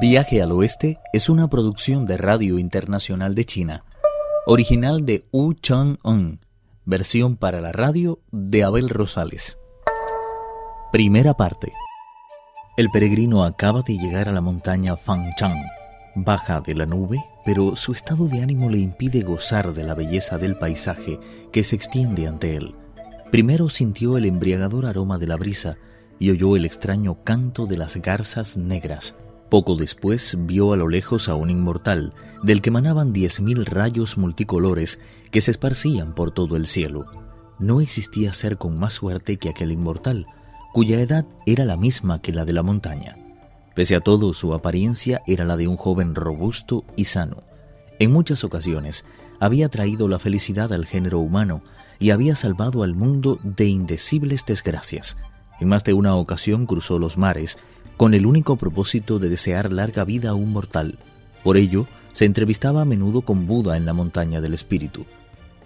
Viaje al Oeste es una producción de Radio Internacional de China, original de Wu Chang-un, versión para la radio de Abel Rosales. Primera parte. El peregrino acaba de llegar a la montaña Fangchang. Baja de la nube, pero su estado de ánimo le impide gozar de la belleza del paisaje que se extiende ante él. Primero sintió el embriagador aroma de la brisa y oyó el extraño canto de las garzas negras. Poco después vio a lo lejos a un inmortal, del que manaban diez mil rayos multicolores que se esparcían por todo el cielo. No existía ser con más suerte que aquel inmortal, cuya edad era la misma que la de la montaña. Pese a todo, su apariencia era la de un joven robusto y sano. En muchas ocasiones había traído la felicidad al género humano y había salvado al mundo de indecibles desgracias. En más de una ocasión cruzó los mares con el único propósito de desear larga vida a un mortal. Por ello, se entrevistaba a menudo con Buda en la montaña del espíritu.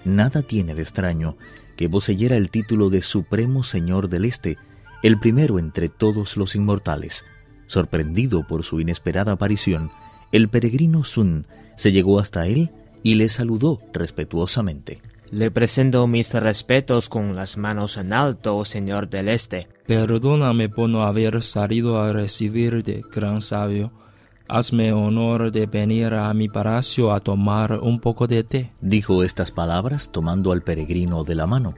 Nada tiene de extraño que poseyera el título de Supremo Señor del Este, el primero entre todos los inmortales. Sorprendido por su inesperada aparición, el peregrino Sun se llegó hasta él y le saludó respetuosamente. Le presento mis respetos con las manos en alto, señor del Este. Perdóname por no haber salido a recibirte, gran sabio. Hazme honor de venir a mi palacio a tomar un poco de té. Dijo estas palabras tomando al peregrino de la mano.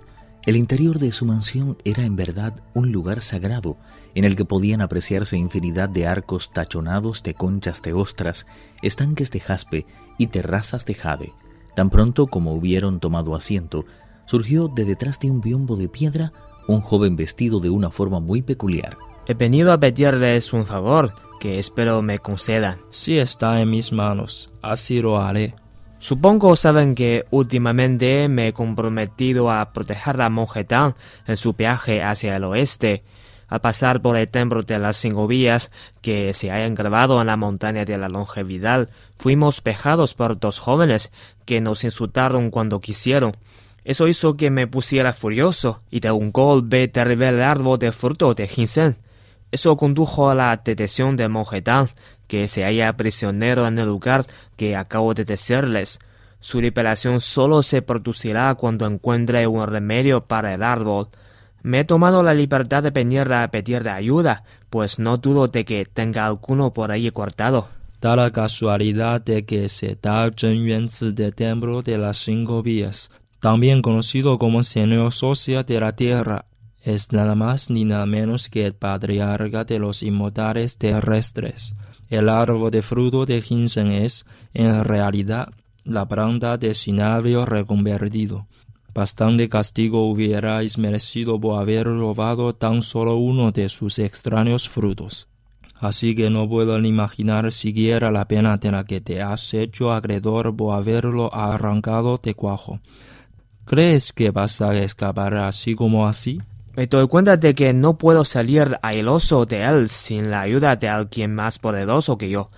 El interior de su mansión era en verdad un lugar sagrado, en el que podían apreciarse infinidad de arcos tachonados de conchas de ostras, estanques de jaspe y terrazas de jade. Tan pronto como hubieron tomado asiento, surgió de detrás de un biombo de piedra un joven vestido de una forma muy peculiar. He venido a pedirles un favor que espero me concedan. Si está en mis manos, así lo haré. Supongo saben que últimamente me he comprometido a proteger a monje Tang en su viaje hacia el oeste. Al pasar por el templo de las cinco vías que se hayan grabado en la montaña de la longevidad, fuimos pejados por dos jóvenes que nos insultaron cuando quisieron. Eso hizo que me pusiera furioso y de un golpe derribé el árbol de fruto de ginseng. Eso condujo a la detención del monje Tang, que se halla prisionero en el lugar que acabo de decirles. Su liberación solo se producirá cuando encuentre un remedio para el árbol. Me he tomado la libertad de venir a pedirle ayuda, pues no dudo de que tenga alguno por ahí cortado. Da la casualidad de que se da Zhen de templo de las cinco vías, también conocido como Señor Socia de la Tierra, es nada más ni nada menos que el patriarca de los inmortales terrestres. El árbol de fruto de ginseng es, en realidad, la planta de cinabrio reconvertido. Bastante castigo hubierais merecido por haber robado tan solo uno de sus extraños frutos. Así que no puedo ni imaginar siquiera la pena de la que te has hecho acreedor por haberlo arrancado de cuajo. ¿Crees que vas a escapar así como así? Me doy cuenta de que no puedo salir airoso de él sin la ayuda de alguien más poderoso que yo,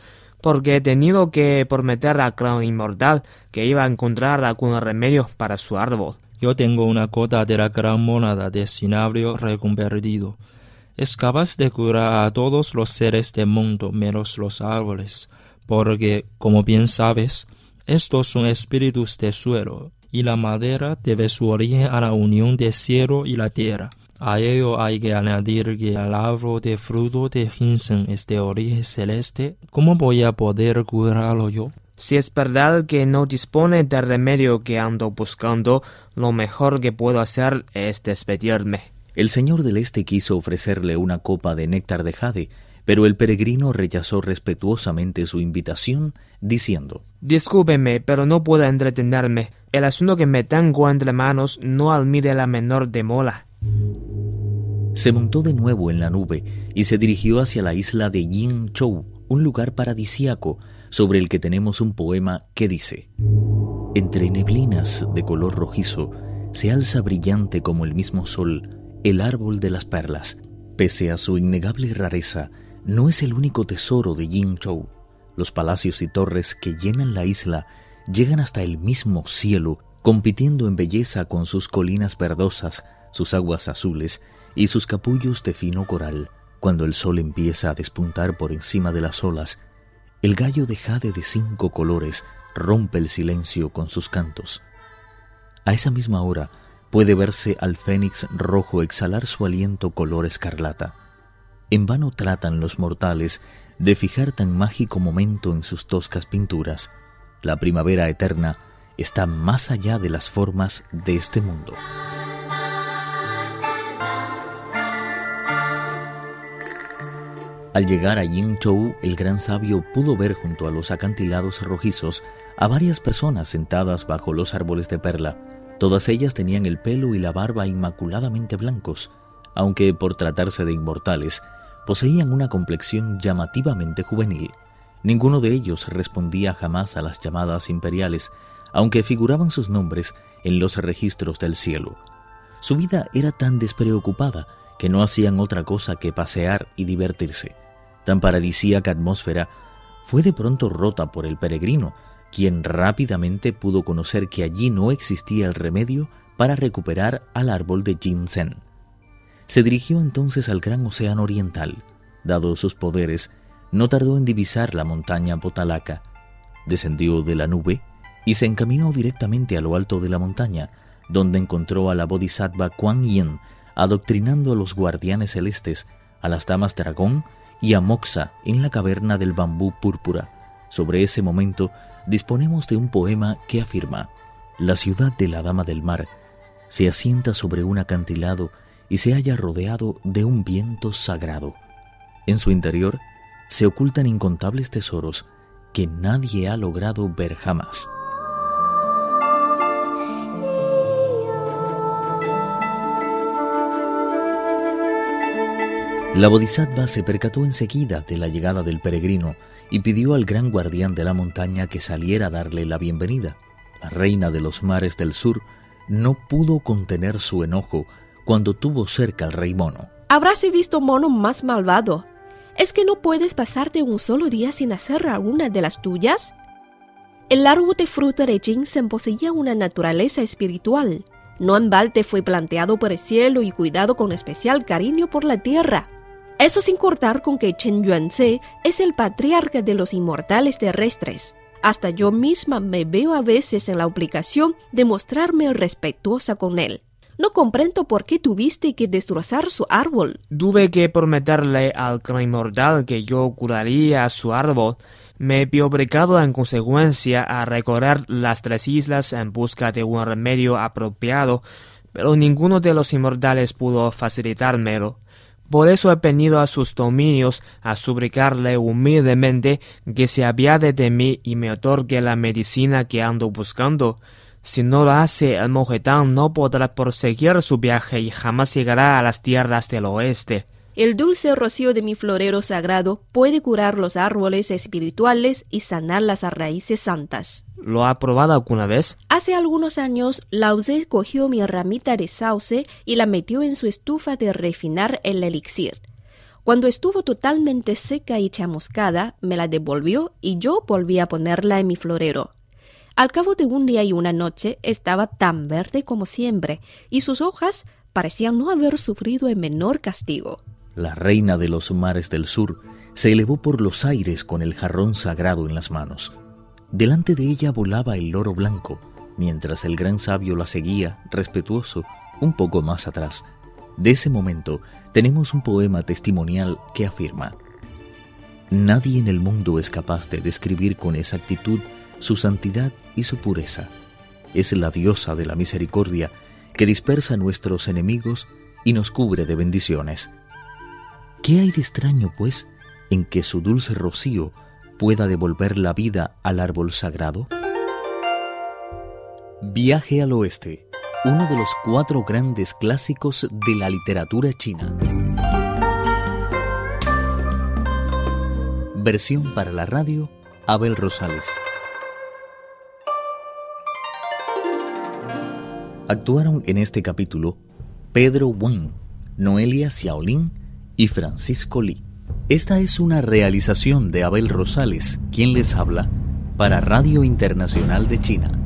porque he tenido que prometer a Clown Inmortal que iba a encontrar algún remedio para su árbol. Yo tengo una cota de la gran monada de cinabrio reconvertido. Es capaz de curar a todos los seres del mundo menos los árboles, porque, como bien sabes, estos son espíritus de suelo, y la madera debe su origen a la unión del cielo y la tierra. A ello hay que añadir que el árbol de fruto de ginseng es de origen celeste. ¿Cómo voy a poder curarlo yo? Si es verdad que no dispone del remedio que ando buscando, lo mejor que puedo hacer es despedirme. El señor del Este quiso ofrecerle una copa de néctar de jade, pero el peregrino rechazó respetuosamente su invitación, diciendo Discúlpeme, pero no puedo entretenerme. El asunto que me tengo entre manos no admite la menor demora. Se montó de nuevo en la nube y se dirigió hacia la isla de Yin Chou, un lugar paradisíaco sobre el que tenemos un poema que dice, Entre neblinas de color rojizo se alza brillante como el mismo sol el árbol de las perlas. Pese a su innegable rareza, no es el único tesoro de Chou. Los palacios y torres que llenan la isla llegan hasta el mismo cielo, compitiendo en belleza con sus colinas verdosas, sus aguas azules y sus capullos de fino coral. Cuando el sol empieza a despuntar por encima de las olas, el gallo de jade de cinco colores rompe el silencio con sus cantos. A esa misma hora puede verse al fénix rojo exhalar su aliento color escarlata. En vano tratan los mortales de fijar tan mágico momento en sus toscas pinturas. La primavera eterna está más allá de las formas de este mundo. Al llegar a Yingzhou, el gran sabio pudo ver junto a los acantilados rojizos a varias personas sentadas bajo los árboles de perla. Todas ellas tenían el pelo y la barba inmaculadamente blancos, aunque por tratarse de inmortales, poseían una complexión llamativamente juvenil. Ninguno de ellos respondía jamás a las llamadas imperiales, aunque figuraban sus nombres en los registros del cielo. Su vida era tan despreocupada que no hacían otra cosa que pasear y divertirse. Tan paradisíaca atmósfera fue de pronto rota por el peregrino, quien rápidamente pudo conocer que allí no existía el remedio para recuperar al árbol de ginseng. Se dirigió entonces al gran océano oriental. Dado sus poderes, no tardó en divisar la montaña Potalaca. Descendió de la nube y se encaminó directamente a lo alto de la montaña, donde encontró a la bodhisattva Kuan Yin adoctrinando a los guardianes celestes, a las damas dragón y a Moxa en la caverna del bambú púrpura. Sobre ese momento disponemos de un poema que afirma, La ciudad de la Dama del Mar se asienta sobre un acantilado y se halla rodeado de un viento sagrado. En su interior se ocultan incontables tesoros que nadie ha logrado ver jamás. La bodhisattva se percató enseguida de la llegada del peregrino y pidió al gran guardián de la montaña que saliera a darle la bienvenida. La reina de los mares del sur no pudo contener su enojo cuando tuvo cerca al rey mono. Habrás visto mono más malvado. ¿Es que no puedes pasarte un solo día sin hacer alguna de las tuyas? El árbol de fruta de ginseng poseía una naturaleza espiritual. No en balde fue planteado por el cielo y cuidado con especial cariño por la tierra. Eso sin cortar con que Chen Yuanze es el patriarca de los inmortales terrestres. Hasta yo misma me veo a veces en la obligación de mostrarme respetuosa con él. No comprendo por qué tuviste que destrozar su árbol. Tuve que prometerle al gran inmortal que yo curaría su árbol. Me vi obligado en consecuencia a recorrer las tres islas en busca de un remedio apropiado, pero ninguno de los inmortales pudo facilitármelo. Por eso he venido a sus dominios a suplicarle humildemente que se apiade de mí y me otorgue la medicina que ando buscando. Si no lo hace, el monjetán no podrá proseguir su viaje y jamás llegará a las tierras del oeste. El dulce rocío de mi florero sagrado puede curar los árboles espirituales y sanar las raíces santas. ¿Lo ha probado alguna vez? Hace algunos años, Lao Tse cogió mi ramita de sauce y la metió en su estufa de refinar el elixir. Cuando estuvo totalmente seca y chamuscada, me la devolvió y yo volví a ponerla en mi florero. Al cabo de un día y una noche estaba tan verde como siempre, y sus hojas parecían no haber sufrido el menor castigo. La reina de los mares del sur se elevó por los aires con el jarrón sagrado en las manos. Delante de ella volaba el loro blanco, mientras el gran sabio la seguía, respetuoso, un poco más atrás. De ese momento tenemos un poema testimonial que afirma, Nadie en el mundo es capaz de describir con exactitud su santidad y su pureza. Es la diosa de la misericordia que dispersa a nuestros enemigos y nos cubre de bendiciones. ¿Qué hay de extraño, pues, en que su dulce rocío pueda devolver la vida al árbol sagrado? Viaje al oeste, uno de los cuatro grandes clásicos de la literatura china. Versión para la radio, Abel Rosales. Actuaron en este capítulo Pedro Wang, Noelia Xiaolin, y Francisco Lee. Esta es una realización de Abel Rosales, quien les habla, para Radio Internacional de China.